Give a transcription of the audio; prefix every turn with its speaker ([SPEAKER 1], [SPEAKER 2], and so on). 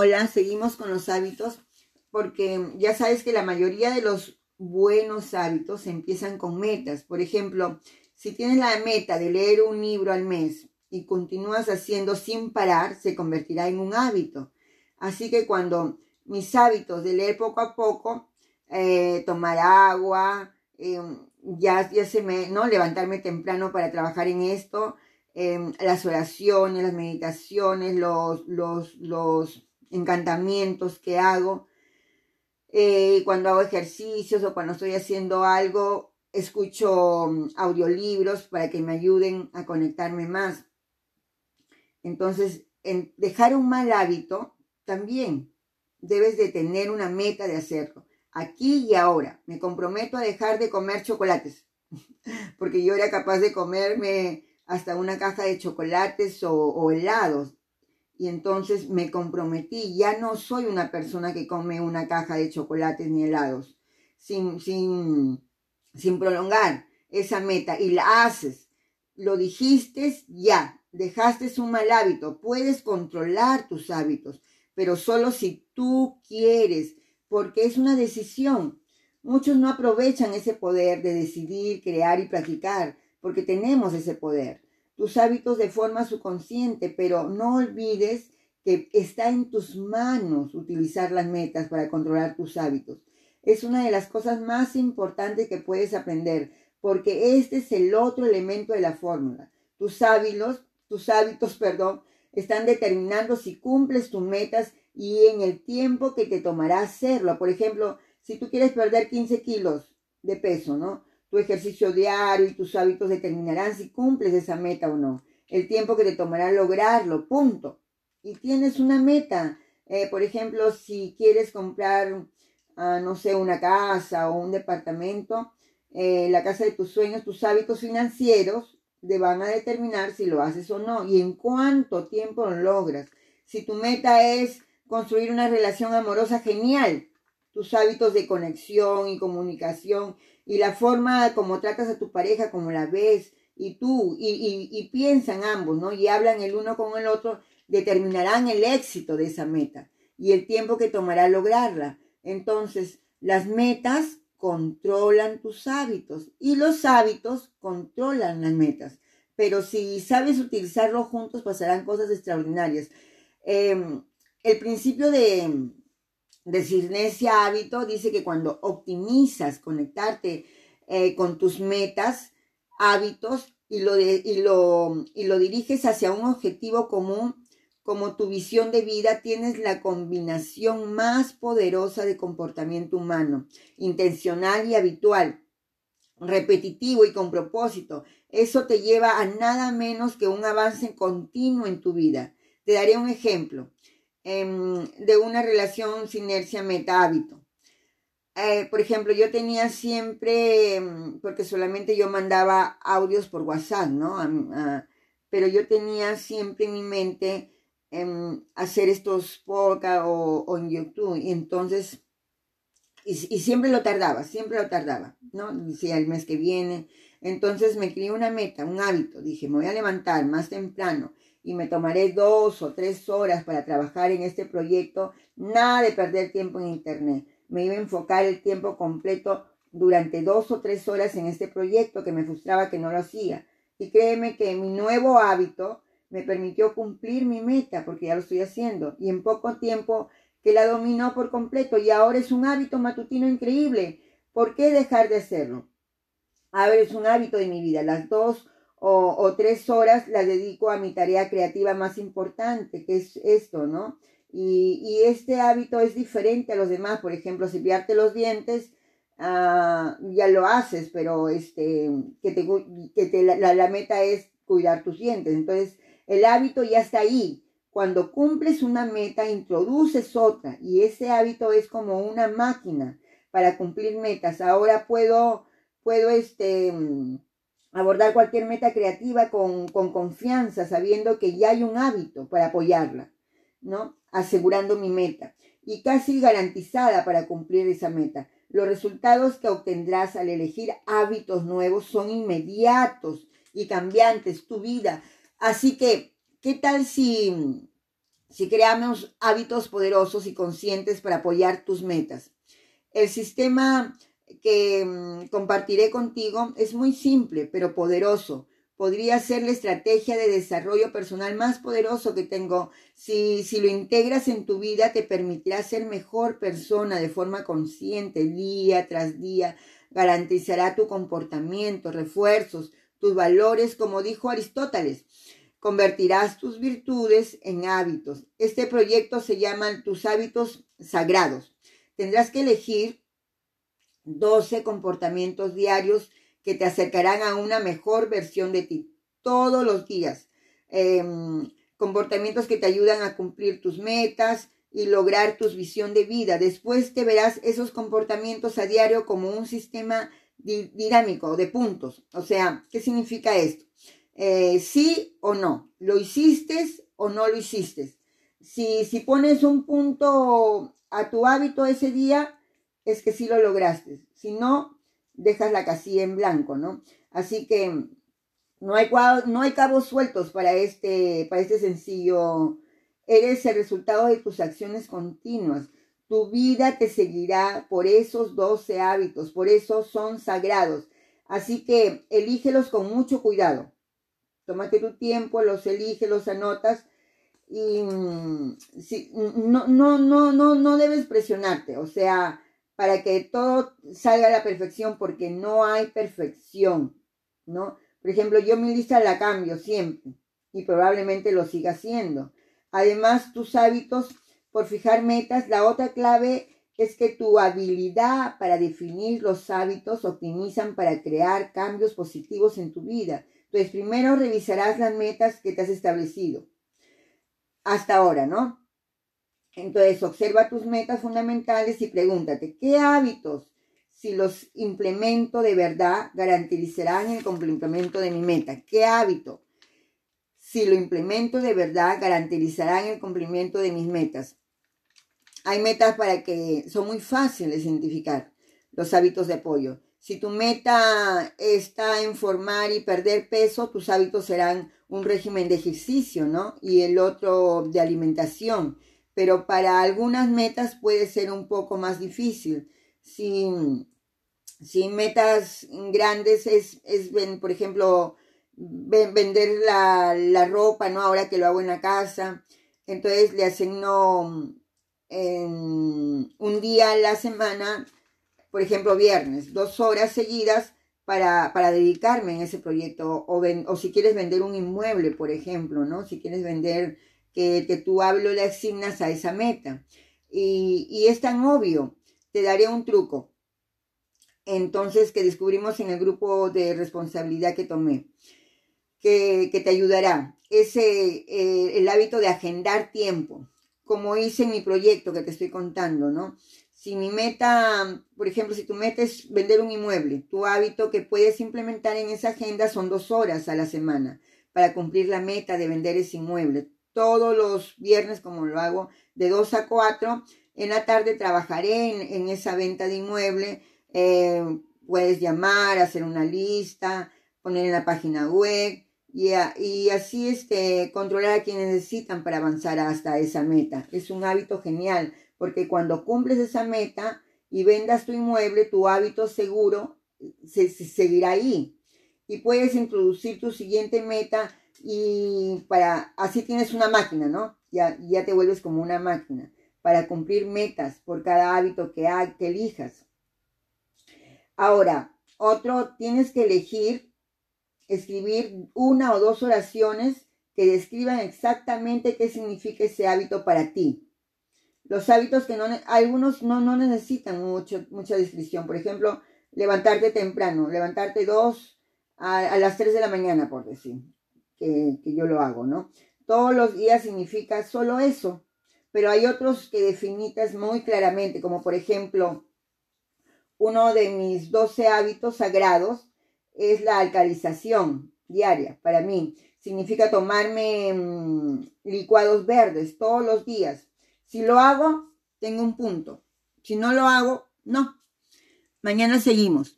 [SPEAKER 1] Hola, seguimos con los hábitos porque ya sabes que la mayoría de los buenos hábitos empiezan con metas. Por ejemplo, si tienes la meta de leer un libro al mes y continúas haciendo sin parar, se convertirá en un hábito. Así que cuando mis hábitos de leer poco a poco, eh, tomar agua, em, ya, ya se me, ¿no? Levantarme temprano para trabajar en esto, em, las oraciones, las meditaciones, los, los, los encantamientos que hago. Eh, cuando hago ejercicios o cuando estoy haciendo algo, escucho mm, audiolibros para que me ayuden a conectarme más. Entonces, en dejar un mal hábito, también debes de tener una meta de hacerlo. Aquí y ahora, me comprometo a dejar de comer chocolates, porque yo era capaz de comerme hasta una caja de chocolates o, o helados y entonces me comprometí, ya no soy una persona que come una caja de chocolates ni helados, sin, sin, sin prolongar esa meta y la haces, lo dijiste, ya, dejaste un mal hábito, puedes controlar tus hábitos, pero solo si tú quieres, porque es una decisión. Muchos no aprovechan ese poder de decidir, crear y practicar, porque tenemos ese poder tus hábitos de forma subconsciente, pero no olvides que está en tus manos utilizar las metas para controlar tus hábitos. Es una de las cosas más importantes que puedes aprender, porque este es el otro elemento de la fórmula. Tus hábitos, tus hábitos, perdón, están determinando si cumples tus metas y en el tiempo que te tomará hacerlo. Por ejemplo, si tú quieres perder 15 kilos de peso, ¿no? Tu ejercicio diario y tus hábitos determinarán si cumples esa meta o no. El tiempo que te tomará lograrlo, punto. Y tienes una meta. Eh, por ejemplo, si quieres comprar, ah, no sé, una casa o un departamento, eh, la casa de tus sueños, tus hábitos financieros te van a determinar si lo haces o no y en cuánto tiempo lo logras. Si tu meta es construir una relación amorosa genial, tus hábitos de conexión y comunicación y la forma como tratas a tu pareja, como la ves, y tú, y, y, piensan ambos, ¿no? Y hablan el uno con el otro, determinarán el éxito de esa meta y el tiempo que tomará lograrla. Entonces, las metas controlan tus hábitos y los hábitos controlan las metas. Pero si sabes utilizarlos juntos, pasarán cosas extraordinarias. Em, el principio de, de Sinesia Hábito dice que cuando optimizas conectarte eh, con tus metas, hábitos y lo, y, lo, y lo diriges hacia un objetivo común, como tu visión de vida, tienes la combinación más poderosa de comportamiento humano, intencional y habitual, repetitivo y con propósito. Eso te lleva a nada menos que un avance continuo en tu vida. Te daré un ejemplo. Em, de una relación sinergia meta hábito. Eh, por ejemplo, yo tenía siempre, em, porque solamente yo mandaba audios por WhatsApp, ¿no? pero yo tenía siempre en mi mente em, hacer estos podcast o, en YouTube. Y entonces, y, siempre lo tardaba, siempre lo tardaba, ¿no? Decía el mes que viene. Entonces me creé una meta, un hábito. Dije, me voy a levantar más temprano y me tomaré dos o tres horas para trabajar en este proyecto, nada de perder tiempo en Internet. Me iba a enfocar el tiempo completo durante dos o tres horas en este proyecto que me frustraba que no lo hacía. Y créeme que mi nuevo hábito me permitió cumplir mi meta porque ya lo estoy haciendo y en poco tiempo que la dominó por completo y ahora es un hábito matutino increíble. ¿Por qué dejar de hacerlo? A ver, es un hábito de mi vida. Las dos o, tres horas las dedico a mi tarea creativa más importante, que es esto, ¿no? Y, este hábito es diferente a los demás. Por ejemplo, cepillarte los dientes, ah, ya lo haces, pero este, que te, que te, la, la meta es cuidar tus dientes. Entonces, el hábito ya está ahí. Cuando cumples una meta, introduces otra. Y ese hábito es como una máquina para cumplir metas. Ahora puedo, puedo, este, abordar cualquier meta creativa con, confianza, sabiendo que ya hay un hábito para apoyarla, ¿no? Asegurando mi meta y casi garantizada para cumplir esa meta. Los resultados que obtendrás al elegir hábitos nuevos son inmediatos y cambiantes, tu vida. Así que, ¿qué tal si si creamos hábitos poderosos y conscientes para apoyar tus metas. El sistema que mm, compartiré contigo es muy simple, pero poderoso. Podría ser la estrategia de desarrollo personal más poderoso que tengo. Si, si lo integras en tu vida, te permitirá ser mejor persona de forma consciente día tras día. Garantizará tu comportamiento, refuerzos, tus valores, como dijo Aristóteles. Convertirás tus virtudes en hábitos. Este proyecto se llama tus hábitos sagrados. Tendrás que elegir 12 comportamientos diarios que te acercarán a una mejor versión de ti todos los días. Em, comportamientos que te ayudan a cumplir tus metas y lograr tu visión de vida. Después te verás esos comportamientos a diario como un sistema dinámico de puntos. O sea, ¿qué significa esto? Eh, sí o no, lo hiciste o no lo hiciste. Si, si pones un punto a tu hábito ese día, es que sí lo lograste. Si no, dejas la casilla en blanco, ¿no? Así que no hay, no hay cabos sueltos para este, para este sencillo. Eres el resultado de tus acciones continuas. Tu vida te seguirá por esos 12 hábitos, por eso son sagrados. Así que elígelos con mucho cuidado. Tómate tu tiempo, los eliges, los anotas y mm, si, no, no, no, no, no debes presionarte, o sea, para que todo salga a la perfección, porque no hay perfección, ¿no? Por ejemplo, yo mi lista la cambio siempre y probablemente lo siga haciendo. Además, tus hábitos por fijar metas, la otra clave es que tu habilidad para definir los hábitos optimizan para crear cambios positivos en tu vida. Entonces, primero revisarás las metas que te has establecido hasta ahora, ¿no? Entonces, observa tus metas fundamentales y pregúntate, ¿qué hábitos, si los implemento de verdad, garantizarán el cumplimiento de mi meta? ¿Qué hábito, si lo implemento de verdad, garantizarán el cumplimiento de mis metas? Hay metas para que son muy fáciles de identificar, los hábitos de apoyo. Si tu meta está en formar y perder peso, tus hábitos serán un régimen de ejercicio, ¿no? Y el otro de alimentación. Pero para algunas metas puede ser un poco más difícil. Si, metas grandes es, es por ejemplo, vender la, la, ropa, ¿no? Ahora que lo hago en la casa. Entonces le asigno un día a la semana por ejemplo, viernes, dos horas seguidas para, para dedicarme en ese proyecto. O, o si quieres vender un inmueble, por ejemplo, ¿no? Si quieres vender que, que tú hablo le asignas a esa meta. Y, y es tan obvio. Te daré un truco. Entonces, que descubrimos en el grupo de responsabilidad que tomé. Que, que te ayudará. Ese, eh, el hábito de agendar tiempo. Como hice en mi proyecto que te estoy contando, ¿no? Si mi meta, por ejemplo, si tu meta es vender un inmueble, tu hábito que puedes implementar en esa agenda son dos horas a la semana para cumplir la meta de vender ese inmueble. Todos los viernes, como lo hago, de 2 a 4, en la tarde trabajaré en, esa venta de inmueble. Eh, puedes llamar, hacer una lista, poner en la página web y, así este, controlar a quienes necesitan para avanzar hasta esa meta. Es un hábito genial porque cuando cumples esa meta y vendas tu inmueble, tu hábito seguro se, seguirá ahí. Y puedes introducir tu siguiente meta y para, así tienes una máquina, ¿no? Ya, ya te vuelves como una máquina para cumplir metas por cada hábito que, que elijas. Ahora, otro, tienes que elegir, escribir una o dos oraciones que describan exactamente qué significa ese hábito para ti. Los hábitos que no, algunos no, no necesitan mucho, mucha descripción. Por ejemplo, levantarte temprano, levantarte dos a, las tres de la mañana, por decir, que, yo lo hago, ¿no? Todos los días significa solo eso, pero hay otros que definitas muy claramente, como por ejemplo, uno de mis 12 hábitos sagrados es la alcalización diaria para mí. Significa tomarme mm, licuados verdes todos los días si lo hago, tengo un punto. Si no lo hago, no. Mañana seguimos.